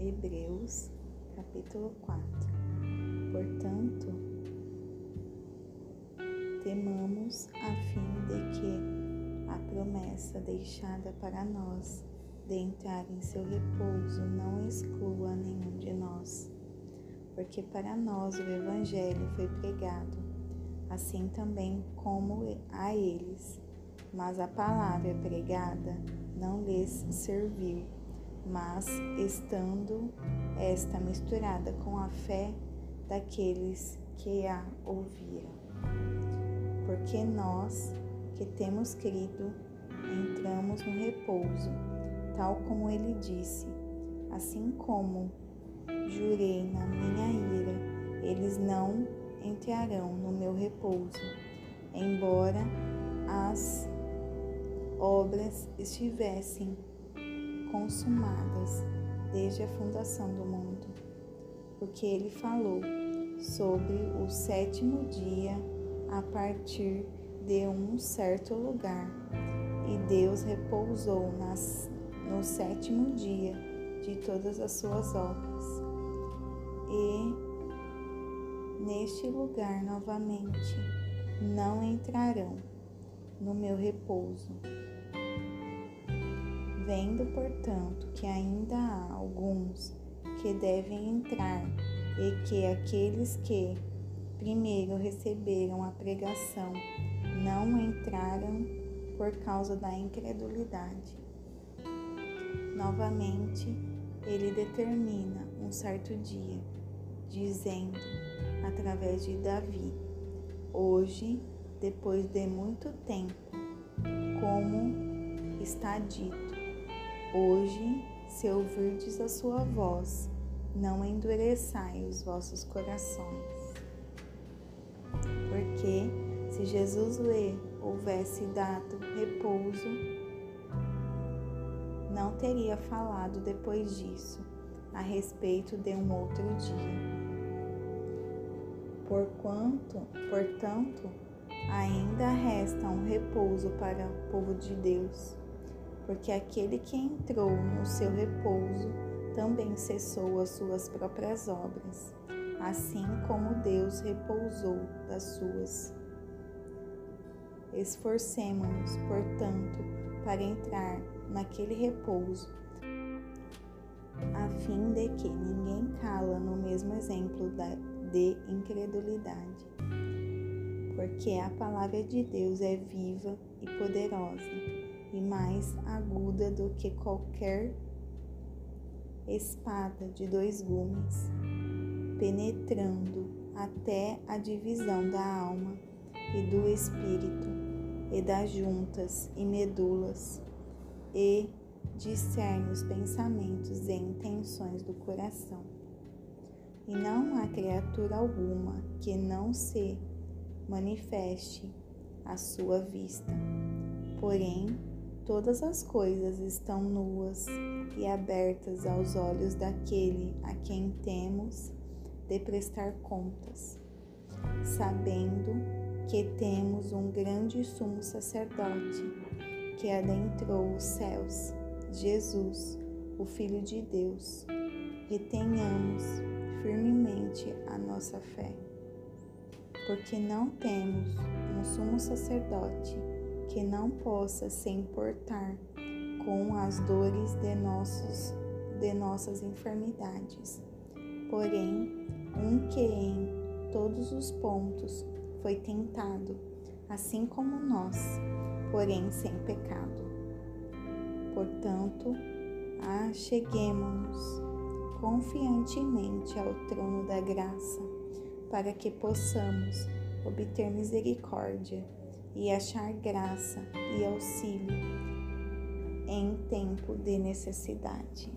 Hebreus capítulo 4. Portanto, temamos a fim de que a promessa deixada para nós de entrar em seu repouso não exclua nenhum de nós, porque para nós o Evangelho foi pregado, assim também como a eles, mas a palavra pregada não lhes serviu mas estando esta misturada com a fé daqueles que a ouviram. Porque nós que temos crido entramos no repouso, tal como ele disse, assim como jurei na minha ira, eles não entrarão no meu repouso, embora as obras estivessem consumadas desde a fundação do mundo, porque ele falou sobre o sétimo dia a partir de um certo lugar, e Deus repousou nas, no sétimo dia de todas as suas obras. E neste lugar novamente não entrarão no meu repouso. Vendo, portanto, que ainda há alguns que devem entrar e que aqueles que primeiro receberam a pregação não entraram por causa da incredulidade. Novamente, ele determina um certo dia, dizendo, através de Davi: Hoje, depois de muito tempo, como está dito, hoje, se ouvirdes a sua voz, não endureçai os vossos corações. Porque se Jesus lhe houvesse dado repouso, não teria falado depois disso a respeito de um outro dia. Porquanto, portanto, ainda resta um repouso para o povo de Deus, porque aquele que entrou no seu repouso também cessou as suas próprias obras, assim como Deus repousou das suas. Esforcemo-nos, portanto, para entrar naquele repouso, a fim de que ninguém cala no mesmo exemplo de incredulidade. Porque a palavra de Deus é viva e poderosa, e mais aguda do que qualquer espada de dois gumes, penetrando até a divisão da alma e do espírito, e das juntas e medulas, e discerne os pensamentos e intenções do coração. E não há criatura alguma que não se manifeste à sua vista. Porém, todas as coisas estão nuas e abertas aos olhos daquele a quem temos de prestar contas, sabendo que temos um grande sumo sacerdote que adentrou os céus, Jesus, o Filho de Deus, e tenhamos firmemente a nossa fé, porque não temos um sumo sacerdote que não possa se importar com as dores de, nossos, de nossas enfermidades. Porém, um que em todos os pontos foi tentado, assim como nós, porém sem pecado. Portanto, acheguemos-nos confiantemente ao trono da graça, para que possamos obter misericórdia e achar graça e auxílio em tempo de necessidade.